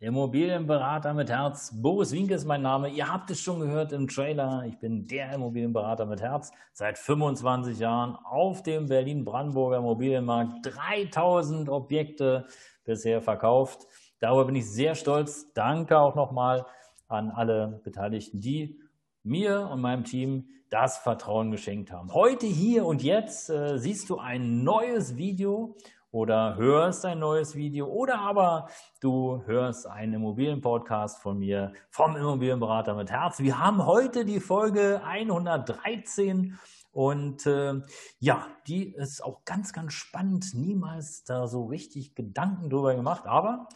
Immobilienberater mit Herz. Boris Winke ist mein Name. Ihr habt es schon gehört im Trailer. Ich bin der Immobilienberater mit Herz seit 25 Jahren auf dem Berlin-Brandenburger Immobilienmarkt. 3000 Objekte bisher verkauft. Darüber bin ich sehr stolz. Danke auch nochmal an alle Beteiligten, die mir und meinem Team das Vertrauen geschenkt haben. Heute, hier und jetzt äh, siehst du ein neues Video oder hörst ein neues Video oder aber du hörst einen Immobilienpodcast von mir, vom Immobilienberater mit Herz. Wir haben heute die Folge 113 und äh, ja, die ist auch ganz, ganz spannend. Niemals da so richtig Gedanken drüber gemacht, aber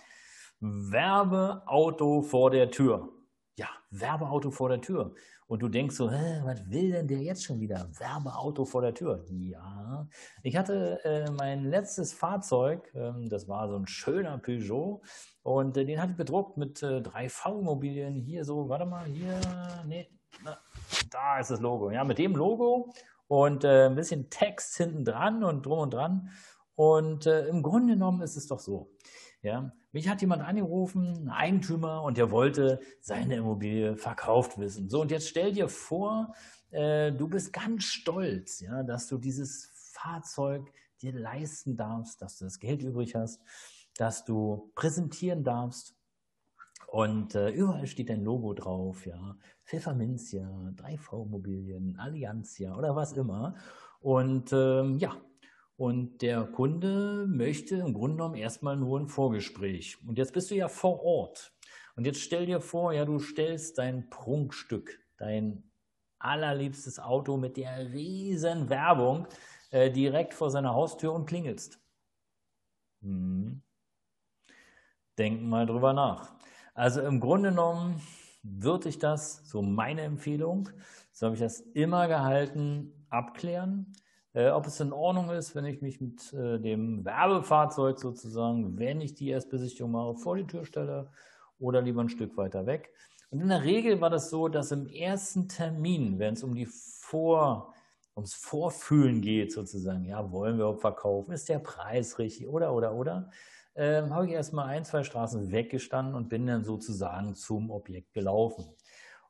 Werbeauto vor der Tür. Ja, Werbeauto vor der Tür. Und du denkst so, was will denn der jetzt schon wieder? Werbeauto vor der Tür. Ja, ich hatte äh, mein letztes Fahrzeug, ähm, das war so ein schöner Peugeot und äh, den hatte ich bedruckt mit äh, 3V-Immobilien. Hier so, warte mal, hier, nee, na, da ist das Logo. Ja, mit dem Logo und äh, ein bisschen Text hinten dran und drum und dran. Und äh, im Grunde genommen ist es doch so. Ja, mich hat jemand angerufen, ein Eigentümer, und der wollte seine Immobilie verkauft wissen. So, und jetzt stell dir vor, äh, du bist ganz stolz, ja, dass du dieses Fahrzeug dir leisten darfst, dass du das Geld übrig hast, dass du präsentieren darfst. Und äh, überall steht dein Logo drauf, ja. Pfefferminzia, 3V Immobilien, Allianzia oder was immer. Und ähm, ja, und der Kunde möchte im Grunde genommen erstmal nur ein Vorgespräch. Und jetzt bist du ja vor Ort. Und jetzt stell dir vor, ja, du stellst dein Prunkstück, dein allerliebstes Auto mit der riesen Werbung äh, direkt vor seiner Haustür und klingelst. Hm. Denk mal drüber nach. Also im Grunde genommen würde ich das, so meine Empfehlung, so habe ich das immer gehalten, abklären äh, ob es in Ordnung ist, wenn ich mich mit äh, dem Werbefahrzeug sozusagen, wenn ich die Erstbesichtigung mache, vor die Tür stelle oder lieber ein Stück weiter weg. Und in der Regel war das so, dass im ersten Termin, wenn es um die Vor, ums Vorfühlen geht sozusagen, ja, wollen wir verkaufen, ist der Preis richtig oder, oder, oder, ähm, habe ich erstmal ein, zwei Straßen weggestanden und bin dann sozusagen zum Objekt gelaufen.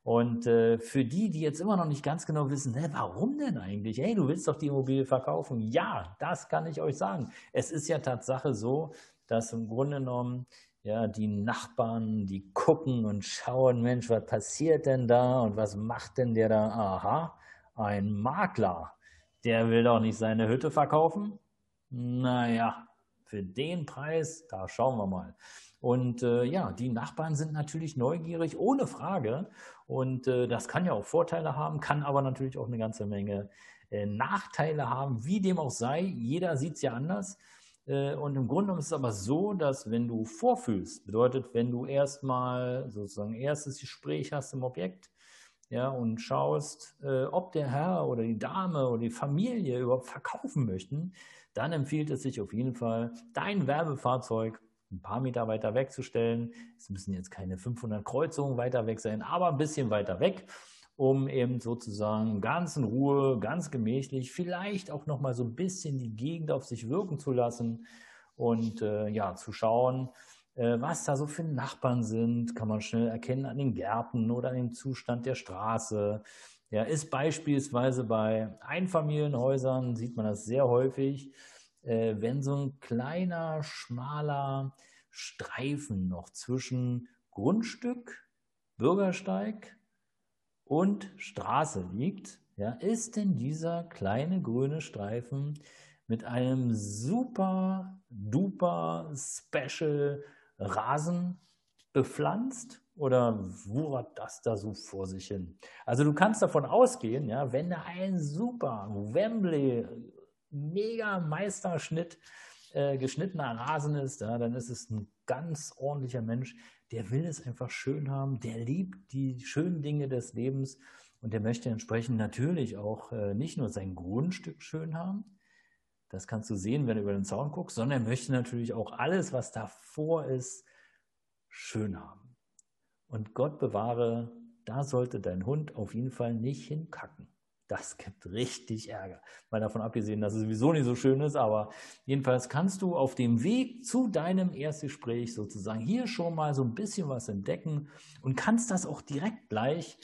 Und äh, für die, die jetzt immer noch nicht ganz genau wissen, hä, warum denn eigentlich? Hey, du willst doch die Immobilie verkaufen. Ja, das kann ich euch sagen. Es ist ja Tatsache so, dass im Grunde genommen ja, die Nachbarn, die gucken und schauen, Mensch, was passiert denn da und was macht denn der da? Aha, ein Makler, der will doch nicht seine Hütte verkaufen? Naja, für den Preis, da schauen wir mal. Und äh, ja, die Nachbarn sind natürlich neugierig, ohne Frage. Und äh, das kann ja auch Vorteile haben, kann aber natürlich auch eine ganze Menge äh, Nachteile haben, wie dem auch sei. Jeder sieht es ja anders. Äh, und im Grunde ist es aber so, dass wenn du vorfühlst, bedeutet, wenn du erstmal sozusagen erstes Gespräch hast im Objekt, ja, und schaust, äh, ob der Herr oder die Dame oder die Familie überhaupt verkaufen möchten, dann empfiehlt es sich auf jeden Fall, dein Werbefahrzeug ein paar Meter weiter wegzustellen. Es müssen jetzt keine 500 Kreuzungen weiter weg sein, aber ein bisschen weiter weg, um eben sozusagen ganz in Ruhe, ganz gemächlich, vielleicht auch nochmal so ein bisschen die Gegend auf sich wirken zu lassen und äh, ja, zu schauen, äh, was da so für Nachbarn sind, kann man schnell erkennen an den Gärten oder an dem Zustand der Straße. Ja, ist beispielsweise bei Einfamilienhäusern, sieht man das sehr häufig, äh, wenn so ein kleiner, schmaler Streifen noch zwischen Grundstück, Bürgersteig und Straße liegt, ja, ist denn dieser kleine grüne Streifen mit einem super duper Special Rasen bepflanzt oder wuchert das da so vor sich hin? Also du kannst davon ausgehen, ja, wenn da ein super Wembley mega Meisterschnitt äh, geschnittener Rasen ist, ja, dann ist es ein ganz ordentlicher Mensch, der will es einfach schön haben, der liebt die schönen Dinge des Lebens und der möchte entsprechend natürlich auch äh, nicht nur sein Grundstück schön haben, das kannst du sehen, wenn du über den Zaun guckst, sondern er möchte natürlich auch alles, was davor ist, schön haben. Und Gott bewahre, da sollte dein Hund auf jeden Fall nicht hinkacken. Das gibt richtig Ärger. Mal davon abgesehen, dass es sowieso nicht so schön ist, aber jedenfalls kannst du auf dem Weg zu deinem Erstgespräch sozusagen hier schon mal so ein bisschen was entdecken und kannst das auch direkt gleich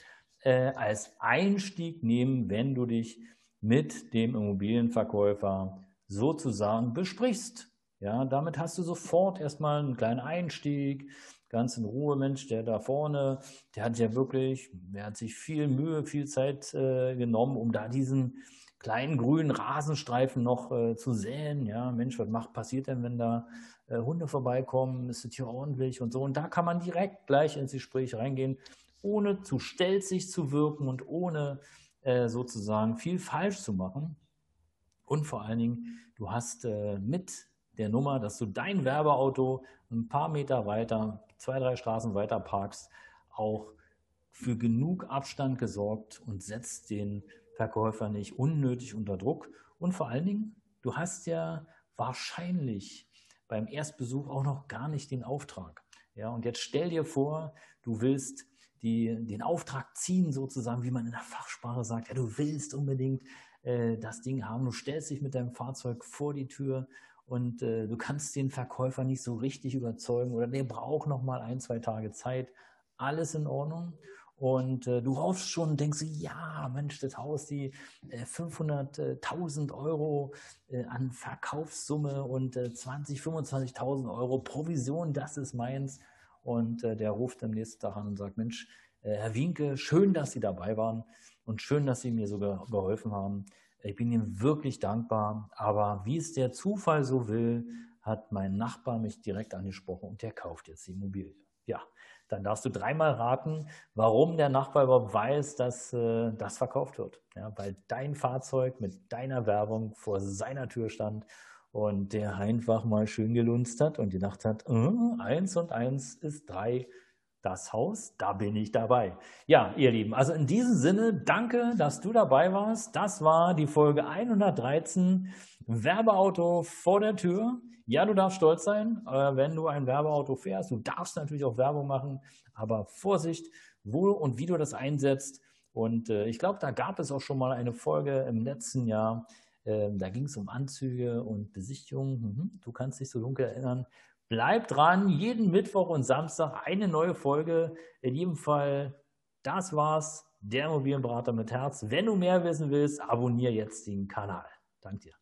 äh, als Einstieg nehmen, wenn du dich mit dem Immobilienverkäufer sozusagen besprichst. Ja, damit hast du sofort erstmal einen kleinen Einstieg, ganz in Ruhe, Mensch, der da vorne, der hat ja wirklich, der hat sich viel Mühe, viel Zeit äh, genommen, um da diesen kleinen grünen Rasenstreifen noch äh, zu säen. Ja, Mensch, was macht, passiert denn, wenn da äh, Hunde vorbeikommen? Ist es hier ordentlich und so? Und da kann man direkt gleich ins Gespräch reingehen, ohne zu stelzig zu wirken und ohne äh, sozusagen viel falsch zu machen. Und vor allen Dingen, du hast äh, mit der Nummer, dass du dein Werbeauto ein paar Meter weiter, zwei, drei Straßen weiter parkst, auch für genug Abstand gesorgt und setzt den Verkäufer nicht unnötig unter Druck. Und vor allen Dingen, du hast ja wahrscheinlich beim Erstbesuch auch noch gar nicht den Auftrag. Ja, und jetzt stell dir vor, du willst die, den Auftrag ziehen, sozusagen, wie man in der Fachsprache sagt. Ja, du willst unbedingt äh, das Ding haben. Du stellst dich mit deinem Fahrzeug vor die Tür und äh, du kannst den Verkäufer nicht so richtig überzeugen oder der braucht noch mal ein, zwei Tage Zeit. Alles in Ordnung. Und äh, du hoffst schon und denkst, ja, Mensch, das Haus, die äh, 500.000 Euro äh, an Verkaufssumme und 20, 25.000 Euro Provision, das ist meins. Und äh, der ruft am nächsten Tag an und sagt, Mensch, äh, Herr Wienke, schön, dass Sie dabei waren und schön, dass Sie mir sogar geholfen haben. Ich bin Ihnen wirklich dankbar, aber wie es der Zufall so will, hat mein Nachbar mich direkt angesprochen und der kauft jetzt die Immobilie. Ja, dann darfst du dreimal raten, warum der Nachbar überhaupt weiß, dass äh, das verkauft wird. Ja, weil dein Fahrzeug mit deiner Werbung vor seiner Tür stand und der einfach mal schön gelunzt hat und gedacht hat, äh, eins und eins ist drei das Haus, da bin ich dabei. Ja, ihr Lieben, also in diesem Sinne, danke, dass du dabei warst. Das war die Folge 113, Werbeauto vor der Tür. Ja, du darfst stolz sein, äh, wenn du ein Werbeauto fährst. Du darfst natürlich auch Werbung machen, aber Vorsicht, wo und wie du das einsetzt. Und äh, ich glaube, da gab es auch schon mal eine Folge im letzten Jahr. Ähm, da ging es um Anzüge und Besichtigungen. Mhm, du kannst dich so dunkel erinnern. Bleibt dran, jeden Mittwoch und Samstag eine neue Folge. In jedem Fall, das war's. Der Immobilienberater mit Herz. Wenn du mehr wissen willst, abonniere jetzt den Kanal. Danke dir.